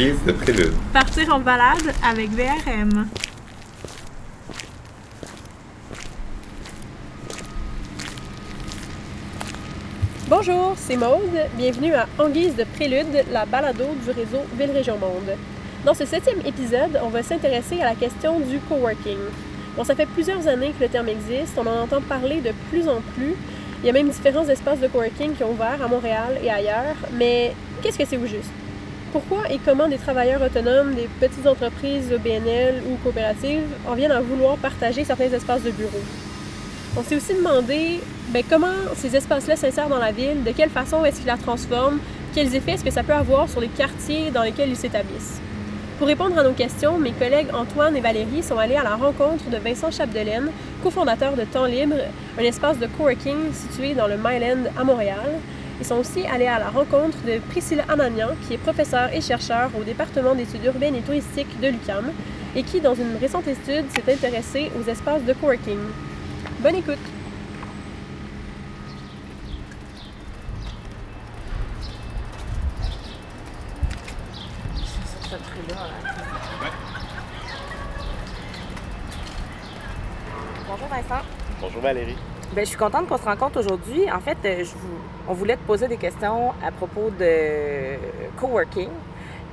guise de prélude. Partir en balade avec VRM. Bonjour, c'est Maude. Bienvenue à En guise de prélude, la balado du réseau Ville Région Monde. Dans ce septième épisode, on va s'intéresser à la question du coworking. Bon, ça fait plusieurs années que le terme existe, on en entend parler de plus en plus. Il y a même différents espaces de coworking qui ont ouvert à Montréal et ailleurs, mais qu'est-ce que c'est au juste? Pourquoi et comment des travailleurs autonomes, des petites entreprises BNL ou coopératives en viennent à vouloir partager certains espaces de bureau? On s'est aussi demandé ben, comment ces espaces-là s'insèrent dans la ville, de quelle façon est-ce qu'ils la transforment, quels effets est-ce que ça peut avoir sur les quartiers dans lesquels ils s'établissent? Pour répondre à nos questions, mes collègues Antoine et Valérie sont allés à la rencontre de Vincent Chapdelaine, cofondateur de Temps Libre, un espace de coworking situé dans le Myland à Montréal. Ils sont aussi allés à la rencontre de Priscilla Ananian, qui est professeure et chercheur au département d'études urbaines et touristiques de l'UQAM et qui, dans une récente étude, s'est intéressée aux espaces de coworking. Bonne écoute! Bonjour Vincent. Bonjour Valérie. Ben, je suis contente qu'on se rencontre aujourd'hui. En fait, euh, je vous- on voulait te poser des questions à propos de coworking.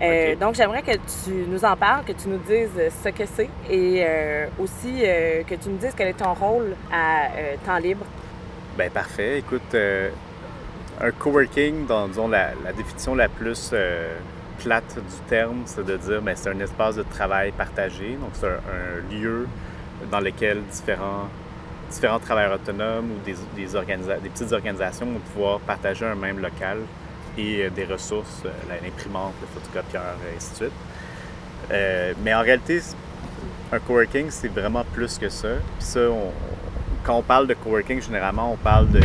Euh. Donc, j'aimerais que tu nous en parles, que tu nous dises ce que c'est et euh, aussi euh, que tu nous dises quel est ton rôle à euh, temps libre. Ben parfait. Écoute, euh, un coworking, dans disons, la, la définition la plus euh, plate du terme, c'est de dire ben, c'est un espace de travail partagé. Donc c'est un, un lieu dans lequel différents, différents travailleurs autonomes ou des, des, petites organisations vont pouvoir partager un même local et euh, des ressources, euh, l'imprimante, le photocopieur, et ainsi de suite. Euh, mais en réalité, un coworking, c'est vraiment plus que ça. Puis ça, quand on parle de coworking, généralement, on parle de,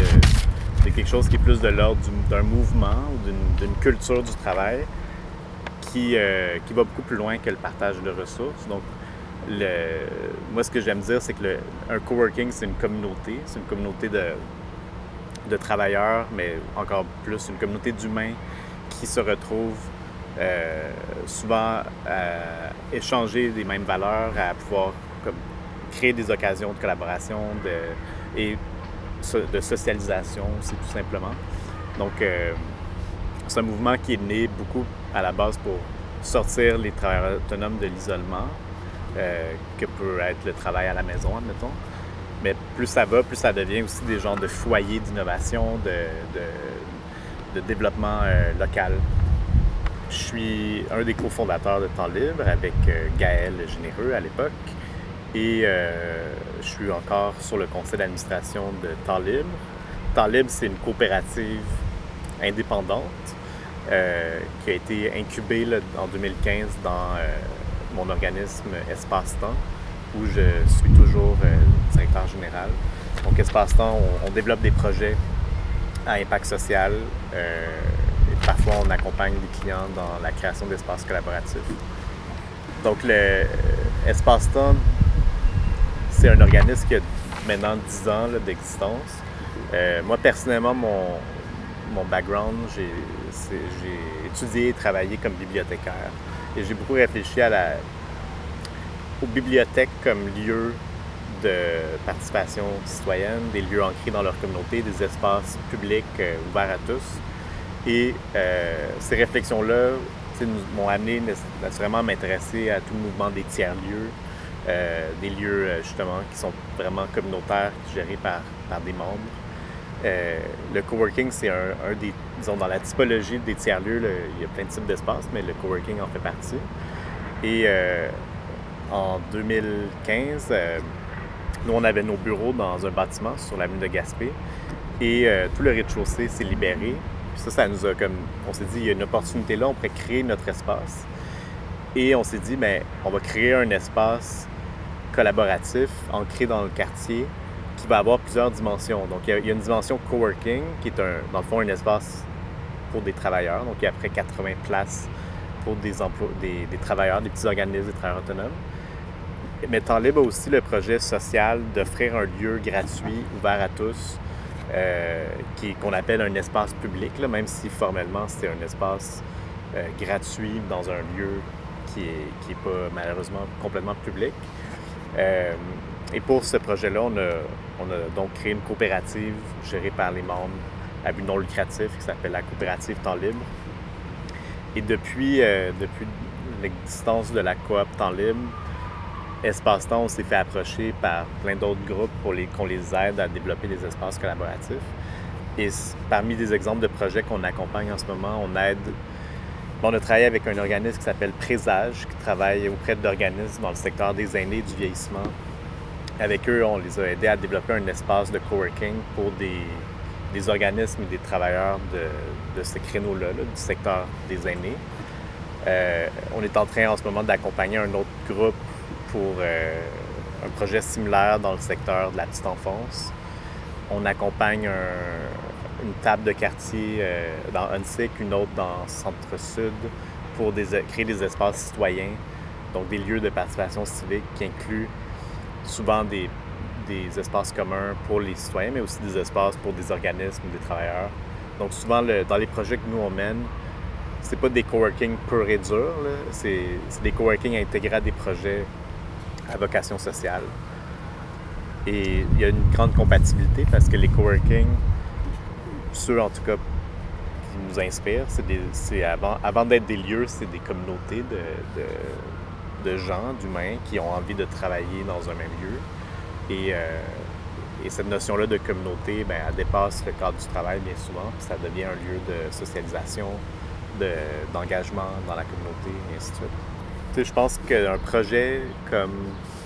quelque chose qui est plus de l'ordre du- d'un mouvement ou d'une- culture du travail qui, euh, qui va beaucoup plus loin que le partage de ressources. Donc, moi, ce que j'aime dire, c'est que le, un coworking, c'est une communauté. C'est une communauté de, de travailleurs, mais encore plus une communauté d'humains qui se retrouvent euh, souvent à échanger des mêmes valeurs, à pouvoir comme, créer des occasions de collaboration de, et de socialisation aussi, tout simplement. Donc, euh, c'est un mouvement qui est né beaucoup à la base pour sortir les travailleurs autonomes de l'isolement, euh, que peut être le travail à la maison, admettons. Mais plus ça va, plus ça devient aussi des genres de foyers d'innovation, de, développement euh, local. Je suis un des cofondateurs de Temps Libre avec euh, Gaël Généreux à l'époque. Et euh, je suis encore sur le conseil d'administration de Temps Libre. Temps Libre, c'est une coopérative indépendante qui a été incubée là, en 2015 dans mon organisme Espace-Temps, où je suis toujours euh, directeur général. Donc, Espace-Temps, on, développe des projets à impact social. euh, et parfois, on accompagne des clients dans la création d'espaces collaboratifs. Donc, le euh, Espace-Temps, c'est un organisme qui a maintenant 10 ans d'existence. Moi, personnellement, mon, mon background, j'ai étudié et travaillé comme bibliothécaire. Et j'ai beaucoup réfléchi aux bibliothèques comme lieu de participation citoyenne, des lieux ancrés dans leur communauté, des espaces publics euh, ouverts à tous. Et euh, ces réflexions-là m'ont amené nat- naturellement à m'intéresser à tout le mouvement des tiers-lieux, euh, des lieux justement qui sont vraiment communautaires, gérés par des membres. Euh, le coworking, c'est un, des, disons, dans la typologie des tiers-lieux, il y a plein de types d'espaces, mais le coworking en fait partie. Et euh, en 2015, euh, nous, on avait nos bureaux dans un bâtiment sur l'avenue de Gaspé et tout le rez-de-chaussée s'est libéré. Puis ça, ça nous a comme, on s'est dit, il y a une opportunité là, on pourrait créer notre espace. Et on s'est dit, ben, on va créer un espace collaboratif ancré dans le quartier qui va avoir plusieurs dimensions. Donc, il y a, une dimension coworking qui est, un, dans le fond, un espace pour des travailleurs. Donc, il y a à près 80 places pour des, des, travailleurs, des petits organismes, des travailleurs autonomes. Mais libre a aussi le projet social d'offrir un lieu gratuit, ouvert à tous, euh, qu'on appelle un espace public, là, même si formellement c'est un espace gratuit dans un lieu qui n'est qui est pas malheureusement complètement public. et pour ce projet-là, on a, on a donc créé une coopérative gérée par les membres à but non lucratif qui s'appelle la coopérative Temps Libre. Et depuis, depuis l'existence de la coop Temps Libre, Espace-Temps, on s'est fait approcher par plein d'autres groupes pour les, qu'on les aide à développer des espaces collaboratifs. Et parmi des exemples de projets qu'on accompagne en ce moment, on aide. on a travaillé avec un organisme qui s'appelle Présage, qui travaille auprès d'organismes dans le secteur des aînés et du vieillissement. Avec eux, on les a aidés à développer un espace de coworking pour des, organismes et des travailleurs de, ce créneau-là, du secteur des aînés. Euh, on est en train en ce moment d'accompagner un autre groupe pour euh, un projet similaire dans le secteur de la petite enfance. On accompagne une table de quartier euh, dans Huntsic, une autre dans Centre-Sud pour créer des espaces citoyens, donc des lieux de participation civique qui incluent souvent des, espaces communs pour les citoyens, mais aussi des espaces pour des organismes, des travailleurs. Donc souvent, dans les projets que nous on mène, c'est pas des coworking pur et dur, c'est des coworking intégrés à des projets à vocation sociale. Et il y a une grande compatibilité parce que les coworking, ceux en tout cas qui nous inspirent, c'est avant, d'être des lieux, c'est des communautés de, de gens, d'humains qui ont envie de travailler dans un même lieu. Et, euh, et cette notion-là de communauté, ben, elle dépasse le cadre du travail bien souvent, puis ça devient un lieu de socialisation, d'engagement dans la communauté, et ainsi de suite je pense qu'un projet comme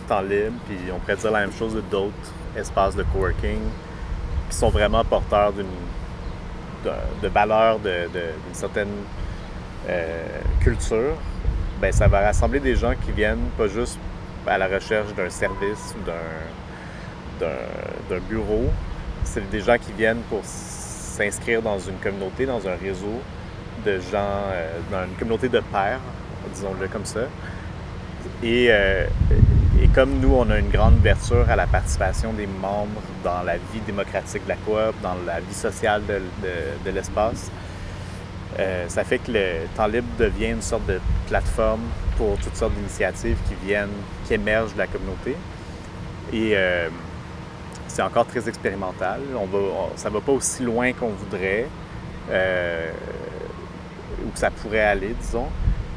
Temps Libre, puis on pourrait dire la même chose de d'autres espaces de coworking qui sont vraiment porteurs d'une de, valeur d'une certaine euh, culture, ben ça va rassembler des gens qui viennent pas juste à la recherche d'un service ou d'un bureau, c'est des gens qui viennent pour s'inscrire dans une communauté, dans un réseau de gens, euh, dans une communauté de pairs disons-le comme ça. Euh, et, comme nous, on a une grande ouverture à la participation des membres dans la vie démocratique de la coop, dans la vie sociale de, l'espace, euh, ça fait que le temps libre devient une sorte de plateforme pour toutes sortes d'initiatives qui viennent, qui émergent de la communauté. Et euh, c'est encore très expérimental. On va, ça ne va pas aussi loin qu'on voudrait, ou que ça pourrait aller, disons.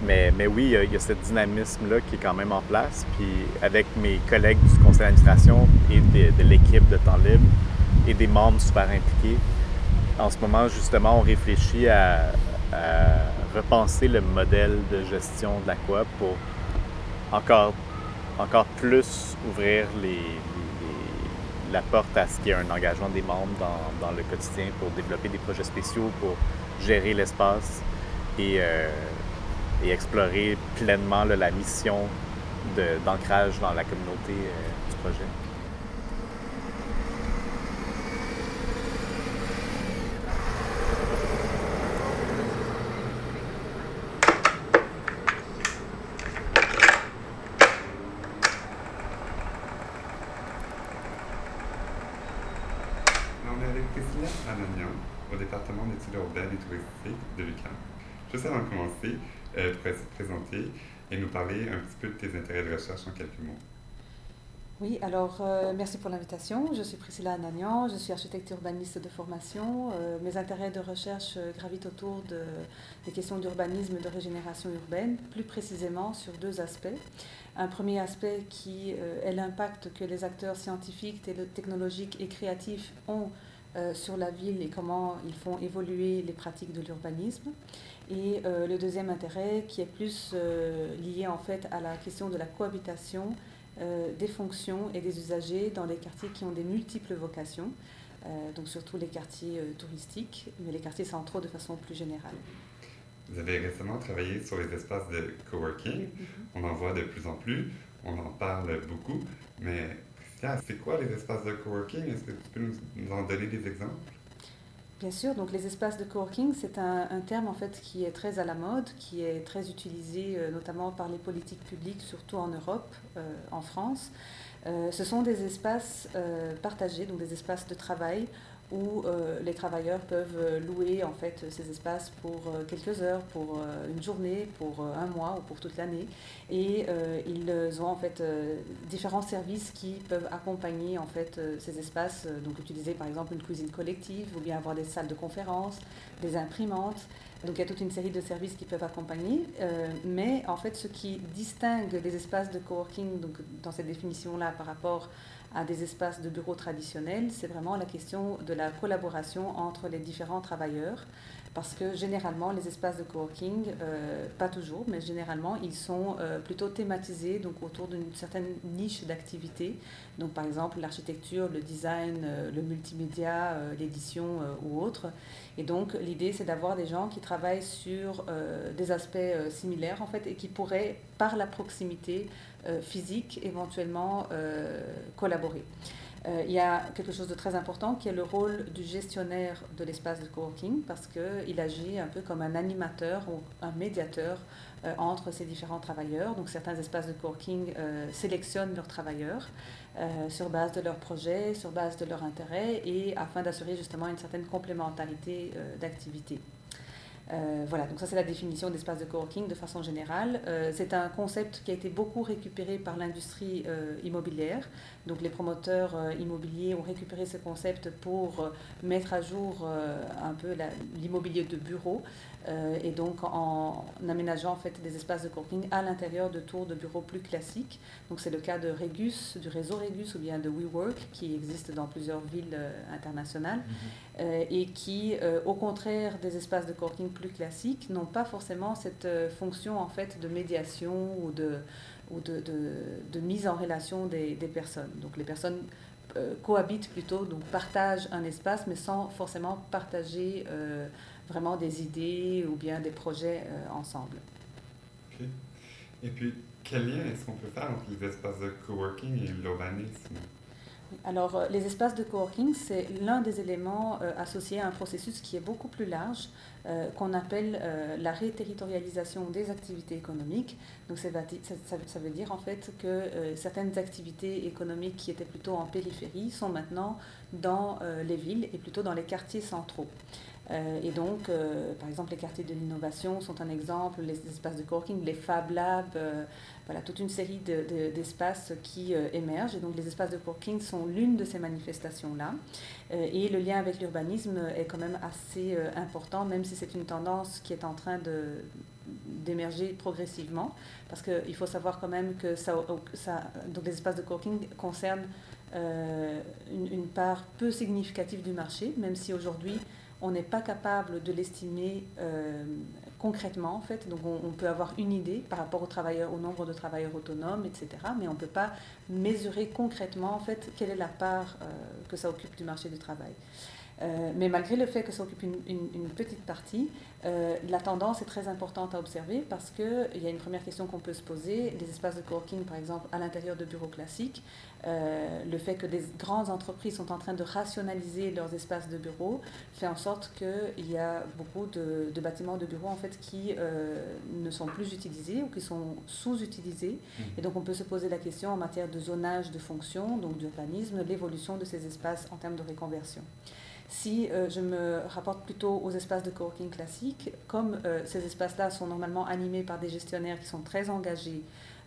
Mais, mais oui, il y, a, ce dynamisme-là qui est quand même en place. Puis avec mes collègues du conseil d'administration et de, l'équipe de temps libre et des membres super impliqués, en ce moment, justement, on réfléchit à, repenser le modèle de gestion de la coop pour encore, plus ouvrir la porte à ce qu'il y ait un engagement des membres dans, le quotidien pour développer des projets spéciaux, pour gérer l'espace et euh, explorer pleinement la mission d'ancrage dans la communauté euh, du projet. On est avec Priscilla Ananian au département d'études urbaines et touristiques de l'UQAM. Juste avant de commencer, euh, te présenter et nous parler un petit peu de tes intérêts de recherche en quelques mots. Oui, alors euh, merci pour l'invitation. Je suis Priscilla Anagnan, je suis architecte urbaniste de formation. Euh, mes intérêts de recherche gravitent autour de, des questions d'urbanisme et de régénération urbaine, plus précisément sur deux aspects. Un premier aspect qui est l'impact que les acteurs scientifiques, technologiques et créatifs ont sur la ville et comment ils font évoluer les pratiques de l'urbanisme. Et euh, le deuxième intérêt qui est plus euh, lié en fait à la question de la cohabitation euh, des fonctions et des usagers dans les quartiers qui ont des multiples vocations, donc surtout les quartiers touristiques, mais les quartiers centraux de façon plus générale. Vous avez récemment travaillé sur les espaces de coworking. Mm-hmm. On en voit de plus en plus, on en parle beaucoup, mais c'est quoi les espaces de coworking? Est-ce que tu peux nous en donner des exemples? Bien sûr, donc les espaces de coworking, c'est un, terme en fait qui est très à la mode, qui est très utilisé euh, notamment par les politiques publiques, surtout en Europe, euh, en France. Euh, ce sont des espaces partagés, donc des espaces de travail où les travailleurs peuvent louer en fait ces espaces pour quelques heures, pour une journée, pour un mois ou pour toute l'année. Et ils ont en fait différents services qui peuvent accompagner ces espaces. Donc utiliser par exemple une cuisine collective ou bien avoir des salles de conférence, des imprimantes. Donc il y a toute une série de services qui peuvent accompagner, euh, mais en fait ce qui distingue les espaces de coworking donc, dans cette définition-là par rapport à des espaces de bureaux traditionnels, c'est vraiment la question de la collaboration entre les différents travailleurs parce que généralement les espaces de coworking, euh, pas toujours, mais généralement ils sont euh, plutôt thématisés donc autour d'une certaine niche d'activité. Donc par exemple l'architecture, le design, euh, le multimédia, l'édition ou autre. Et donc l'idée c'est d'avoir des gens qui sur des aspects similaires en fait et qui pourraient par la proximité physique éventuellement collaborer. Euh, il y a quelque chose de très important qui est le rôle du gestionnaire de l'espace de coworking parce qu'il agit un peu comme un animateur ou un médiateur euh, entre ces différents travailleurs. Donc certains espaces de coworking euh, sélectionnent leurs travailleurs sur base de leurs projets, sur base de leurs intérêts et afin d'assurer justement une certaine complémentarité d'activité. Euh, voilà, donc ça c'est la définition d'espace de coworking de façon générale. Euh, c'est un concept qui a été beaucoup récupéré par l'industrie euh, immobilière. Donc les promoteurs immobiliers ont récupéré ce concept pour mettre à jour un peu l'immobilier de bureau et donc en, aménageant en fait des espaces de coworking à l'intérieur de tours de bureaux plus classiques. Donc c'est le cas de Regus, du réseau Regus ou bien de WeWork qui existe dans plusieurs villes internationales mhm. et qui, au contraire des espaces de coworking plus classiques n'ont pas forcément cette euh, fonction en fait de médiation ou de, ou de, de, mise en relation des, des, personnes. Donc les personnes euh, cohabitent plutôt, donc partagent un espace, mais sans forcément partager euh, vraiment des idées ou bien des projets ensemble. Et puis, quel lien est-ce qu'on peut faire entre les espaces de coworking et l'urbanisme? Alors, euh, les espaces de coworking, c'est l'un des éléments euh, associés à un processus qui est beaucoup plus large, euh, qu'on appelle la réterritorialisation des activités économiques. Donc, ça, veut dire en fait que certaines activités économiques qui étaient plutôt en périphérie sont maintenant dans les villes et plutôt dans les quartiers centraux. Euh, et donc, euh, par exemple, les quartiers de l'innovation sont un exemple, les espaces de coworking, les Fab Labs, euh, voilà, toute une série d'espaces qui émergent. Et donc, les espaces de coworking sont l'une de ces manifestations-là. et le lien avec l'urbanisme est quand même assez important, même c'est une tendance qui est en train d'émerger progressivement, parce qu'il faut savoir quand même que ça, donc les espaces de coworking concernent une, une, part peu significative du marché, même si aujourd'hui on n'est pas capable de l'estimer euh, concrètement en fait. Donc on, peut avoir une idée par rapport au nombre de travailleurs autonomes, etc. Mais on ne peut pas mesurer concrètement en fait quelle est la part euh, que ça occupe du marché du travail. Euh, mais malgré le fait que ça occupe une, petite partie, euh, la tendance est très importante à observer parce qu'il y a une première question qu'on peut se poser. Les espaces de coworking, par exemple, à l'intérieur de bureaux classiques, euh, le fait que des grandes entreprises sont en train de rationaliser leurs espaces de bureaux fait en sorte qu'il y a beaucoup de, bâtiments de bureaux en fait, qui ne sont plus utilisés ou qui sont sous-utilisés. Mmh. Et donc on peut se poser la question en matière de zonage de fonction, donc d'urbanisme, l'évolution de ces espaces en termes de reconversion. Si euh, je me rapporte plutôt aux espaces de coworking classiques, comme euh, ces espaces-là sont normalement animés par des gestionnaires qui sont très engagés,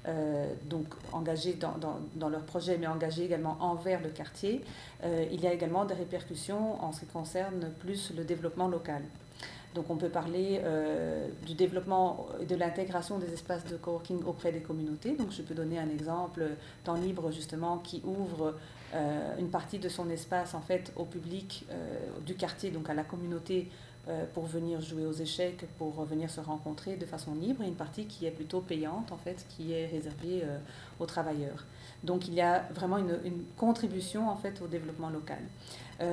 euh, donc engagés dans, dans, dans, leur projet, mais engagés également envers le quartier, il y a également des répercussions en ce qui concerne plus le développement local. Donc on peut parler du développement et de l'intégration des espaces de coworking auprès des communautés. Donc je peux donner un exemple, Temps Libre justement, qui ouvre euh, une partie de son espace en fait au public euh, du quartier, donc à la communauté, euh, pour venir jouer aux échecs, pour venir se rencontrer de façon libre, et une partie qui est plutôt payante en fait, qui est réservée aux travailleurs. Donc il y a vraiment une, une contribution en fait au développement local.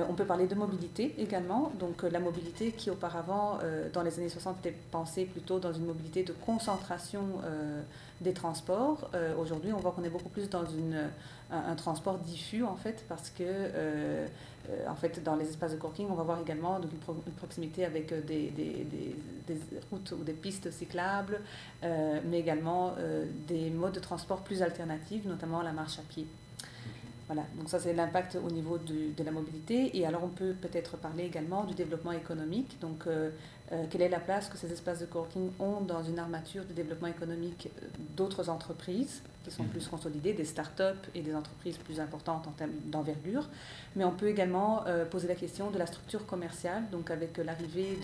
On peut parler de mobilité également, donc la mobilité qui auparavant dans les années 60 était pensée plutôt dans une mobilité de concentration des transports. Aujourd'hui on voit qu'on est beaucoup plus dans un, transport diffus en fait parce que euh, euh, en fait dans les espaces de coworking on va voir également une, proximité avec euh, des, routes ou des pistes cyclables mais également des modes de transport plus alternatifs notamment la marche à pied. Voilà, donc ça c'est l'impact au niveau de la mobilité. Et alors on peut peut-être parler également du développement économique. Euh, euh, quelle est la place que ces espaces de coworking ont dans une armature de développement économique euh, d'autres entreprises qui sont plus consolidées, des start-up et des entreprises plus importantes en termes d'envergure? Mais on peut également poser la question de la structure commerciale, donc avec l'arrivée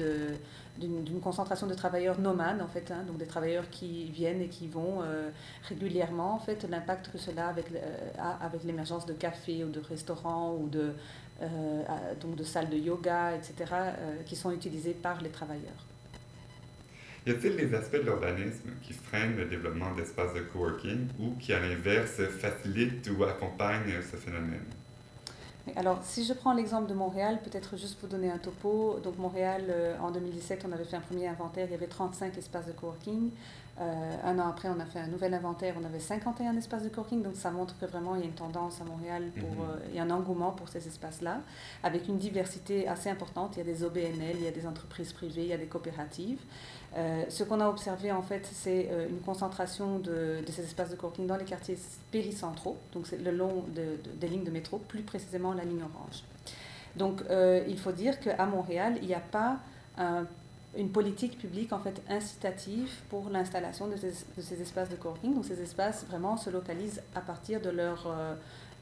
d'une concentration de travailleurs nomades, en fait, hein, donc des travailleurs qui viennent et qui vont régulièrement, en fait, l'impact que cela avec, a avec l'émergence de cafés ou de restaurants ou de, euh, donc de salles de yoga, etc., euh, qui sont utilisées par les travailleurs. Y a-t-il des aspects de l'urbanisme qui freinent le développement d'espaces de coworking ou qui, à l'inverse, facilitent ou accompagnent ce phénomène? Alors, si je prends l'exemple de Montréal, peut-être juste pour donner un topo. Donc, Montréal, euh, en 2017, on avait fait un premier inventaire, il y avait 35 espaces de coworking. Euh, un an après, on a fait un nouvel inventaire, on avait 51 espaces de coworking, donc ça montre que vraiment il y a une tendance à Montréal, pour, mhm. euh, il y a un engouement pour ces espaces-là, avec une diversité assez importante. Il y a des OBNL, il y a des entreprises privées, il y a des coopératives. Euh, ce qu'on a observé en fait, c'est une concentration de, ces espaces de coworking dans les quartiers péricentraux, donc le long de, des lignes de métro, plus précisément la ligne orange. Donc il faut dire qu'à Montréal, il n'y a pas un une politique publique en fait incitative pour l'installation de, ces espaces de coworking. Donc ces espaces vraiment se localisent à partir de leur, euh,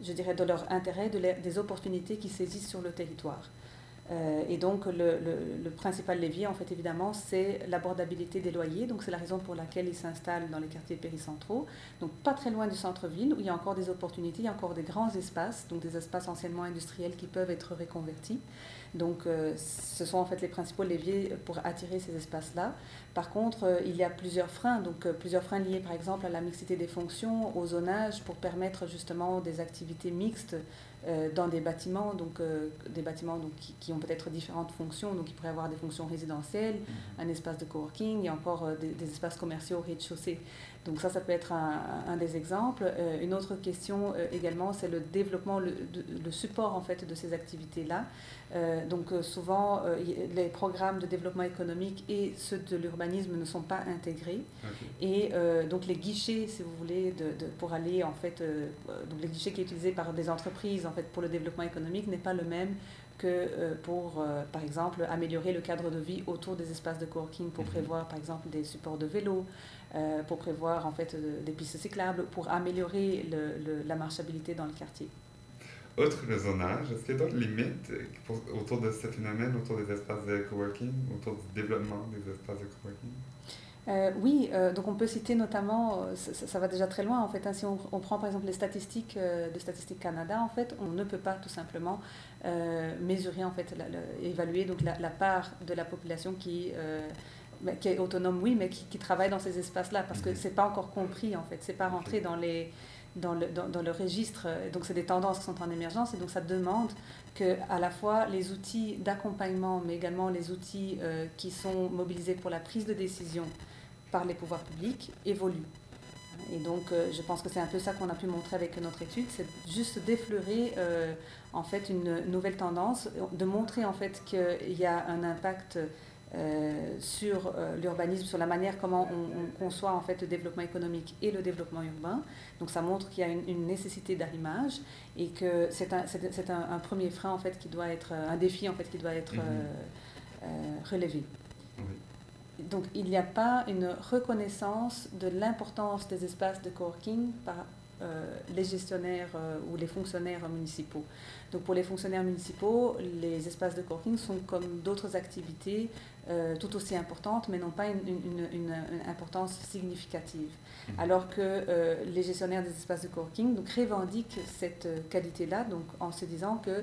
je dirais, de leur intérêt, de des opportunités qui saisissent sur le territoire. Euh, et donc, le, principal levier, en fait, évidemment, c'est l'abordabilité des loyers. Donc, c'est la raison pour laquelle ils s'installent dans les quartiers péricentraux. Donc, pas très loin du centre-ville, où il y a encore des opportunités, il y a encore des grands espaces, donc des espaces anciennement industriels qui peuvent être reconvertis. Donc, euh, ce sont en fait les principaux leviers pour attirer ces espaces-là. Par contre, euh, il y a plusieurs freins, donc plusieurs freins liés par exemple à la mixité des fonctions, au zonage, pour permettre justement des activités mixtes euh, dans des bâtiments, donc euh, des bâtiments donc, qui, ont peut-être différentes fonctions. Donc, il pourrait y avoir des fonctions résidentielles, mhm. un espace de coworking et encore euh, des, espaces commerciaux au rez-de-chaussée. Donc, ça, ça peut être un, un des exemples. une autre question également, c'est le développement, le, le, support en fait de ces activités-là. Donc, souvent, les programmes de développement économique et ceux de l'urbanisme ne sont pas intégrés. Et donc, les guichets, si vous voulez, de, de, pour aller en fait, donc les guichets qui sont utilisés par des entreprises, fait, pour le développement économique n'est pas le même que euh, pour, euh, par exemple, améliorer le cadre de vie autour des espaces de coworking, pour mhm. prévoir, par exemple, des supports de vélo, euh, pour prévoir, en fait, des pistes cyclables, pour améliorer le, la marchabilité dans le quartier. Outre le zonage, est-ce qu'il y a d'autres limites autour de ce phénomène, autour des espaces de coworking, autour du développement des espaces de coworking? Euh, oui, euh, donc on peut citer notamment, euh, ça, va déjà très loin en fait, hein, si on, prend par exemple les statistiques de Statistique Canada, en fait, on ne peut pas tout simplement mesurer, en fait, évaluer donc la, part de la population qui, qui est autonome, oui, mais qui, travaille dans ces espaces-là, parce que mhm. c'est pas encore compris en fait, c'est pas rentré dans les dans le, dans, dans le registre, donc c'est des tendances qui sont en émergence, et donc ça demande que à la fois les outils d'accompagnement, mais également les outils qui sont mobilisés pour la prise de décision, par les pouvoirs publics évolue. Et donc, euh, je pense que c'est un peu ça qu'on a pu montrer avec notre étude, c'est juste d'effleurer euh, en fait une nouvelle tendance, de montrer en fait qu'il y a un impact euh, sur l'urbanisme, sur la manière comment on, conçoit en fait le développement économique et le développement urbain. Donc, ça montre qu'il y a une, nécessité d'arrimage et que c'est un, un, un, premier frein en fait qui doit être un défi en fait qui doit être mm-hmm. relevé. Oui donc il n'y a pas une reconnaissance de l'importance des espaces de coworking par euh, les gestionnaires euh, ou les fonctionnaires municipaux. Donc pour les fonctionnaires municipaux, les espaces de coworking sont comme d'autres activités euh, tout aussi importantes, mais n'ont pas une, importance significative. Mmh. Alors que les gestionnaires des espaces de coworking donc, revendiquent cette qualité-là, donc en se disant que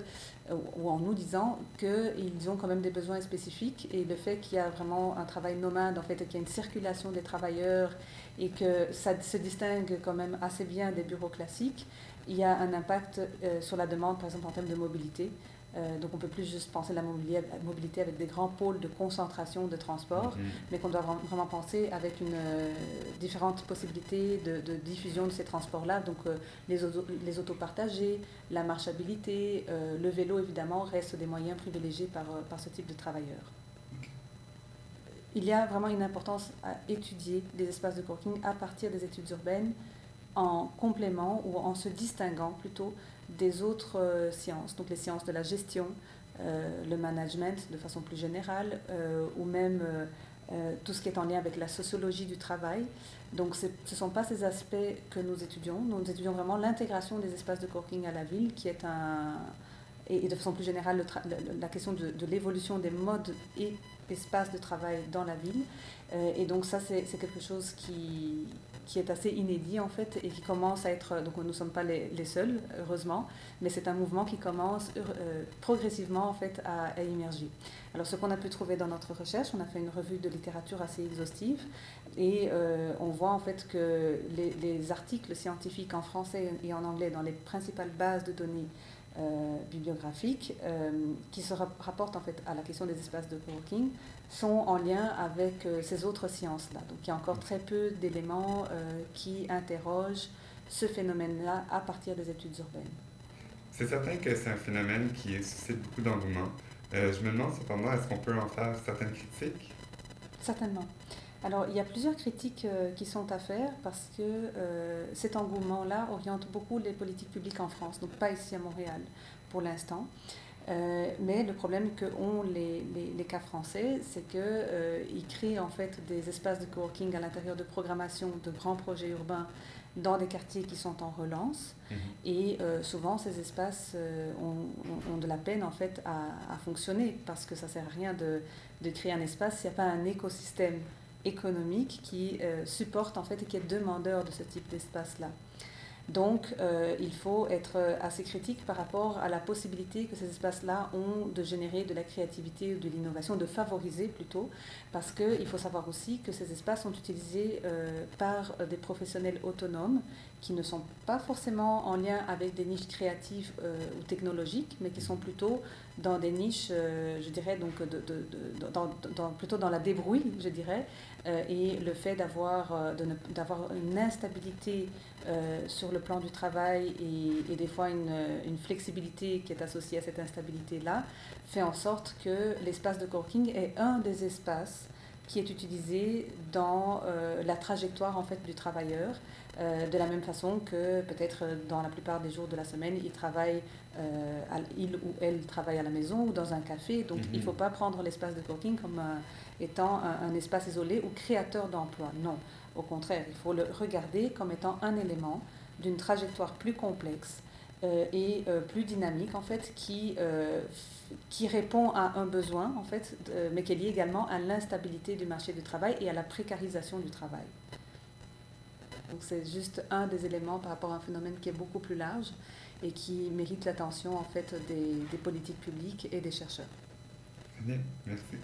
ou en nous disant qu'ils ont quand même des besoins spécifiques et le fait qu'il y a vraiment un travail nomade, en fait, qu'il y a une circulation des travailleurs et que ça se distingue quand même assez bien des bureaux classiques, il y a un impact euh, sur la demande, par exemple en termes de mobilité. Euh, donc on ne peut plus juste penser la mobilité, avec des grands pôles de concentration de transport, mhm. mais qu'on doit vraiment penser avec une euh, différentes possibilités de, diffusion de ces transports-là. Donc euh, les, autopartagés, la marchabilité, le vélo évidemment restent des moyens privilégiés par, par ce type de travailleurs. Il y a vraiment une importance à étudier les espaces de coworking à partir des études urbaines en complément ou en se distinguant plutôt des autres euh, sciences, donc les sciences de la gestion, euh, le management de façon plus générale, euh, ou même tout ce qui est en lien avec la sociologie du travail. Donc ce ne sont pas ces aspects que nous étudions. Nous étudions vraiment l'intégration des espaces de coworking à la ville, qui est un... Et, de façon plus générale, la question de, de l'évolution des modes et espaces de travail dans la ville. et donc ça, c'est quelque chose qui, qui est assez inédit en fait et qui commence à être, donc nous ne sommes pas les, seuls heureusement, mais c'est un mouvement qui commence euh, progressivement en fait à, émerger. Alors ce qu'on a pu trouver dans notre recherche, on a fait une revue de littérature assez exhaustive et euh, on voit en fait que les, articles scientifiques en français et en anglais dans les principales bases de données euh, bibliographiques qui se rapportent en fait à la question des espaces de coworking sont en lien avec euh, ces autres sciences-là. Donc il y a encore très peu d'éléments euh, qui interrogent ce phénomène-là à partir des études urbaines. C'est certain que c'est un phénomène qui suscite beaucoup d'engouement. Euh, je me demande cependant, est-ce qu'on peut en faire certaines critiques? Certainement. Alors, il y a plusieurs critiques qui sont à faire parce que cet engouement-là oriente beaucoup les politiques publiques en France, donc pas ici à Montréal pour l'instant. Euh, mais le problème que ont les, les, cas français, c'est qu'ils euh, créent en fait des espaces de coworking à l'intérieur de programmation de grands projets urbains dans des quartiers qui sont en relance. Mhm. Et euh, souvent, ces espaces ont, ont, de la peine en fait à, à, fonctionner parce que ça ne sert à rien de, de créer un espace s'il n'y a pas un écosystème économique qui supporte en fait et qui est demandeur de ce type d'espace-là. Donc, euh, il faut être assez critique par rapport à la possibilité que ces espaces-là ont de générer de la créativité ou de l'innovation, de favoriser plutôt, parce qu'il faut savoir aussi que ces espaces sont utilisés euh, par des professionnels autonomes qui ne sont pas forcément en lien avec des niches créatives euh, ou technologiques, mais qui sont plutôt dans des niches, je dirais, donc plutôt dans la débrouille, je dirais, et le fait d'avoir une instabilité euh, sur le plan du travail et, des fois une, une, flexibilité qui est associée à cette instabilité-là, fait en sorte que l'espace de coworking est un des espaces qui est utilisé dans euh, la trajectoire en fait du travailleur, euh, de la même façon que peut-être dans la plupart des jours de la semaine, il travaille, il ou elle travaille à la maison ou dans un café. Donc il ne mhm. faut pas prendre l'espace de coworking comme étant un, un, espace isolé ou créateur d'emplois. Non, au contraire, il faut le regarder comme étant un élément d'une trajectoire plus complexe euh, et euh, plus dynamique, en fait, qui, euh, qui répond à un besoin, en fait, mais qui est lié également à l'instabilité du marché du travail et à la précarisation du travail. Donc c'est juste un des éléments par rapport à un phénomène qui est beaucoup plus large et qui mérite l'attention, en fait, des, des politiques publiques et des chercheurs. Merci.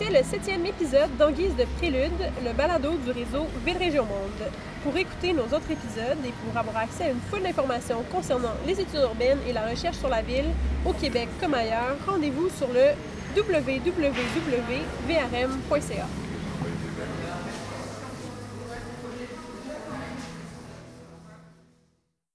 C'était le septième épisode d'Anguise de Prélude, le balado du réseau Ville Région Monde. Pour écouter nos autres épisodes et pour avoir accès à une foule d'informations concernant les études urbaines et la recherche sur la ville, au Québec comme ailleurs, rendez-vous sur le www.vrm.ca.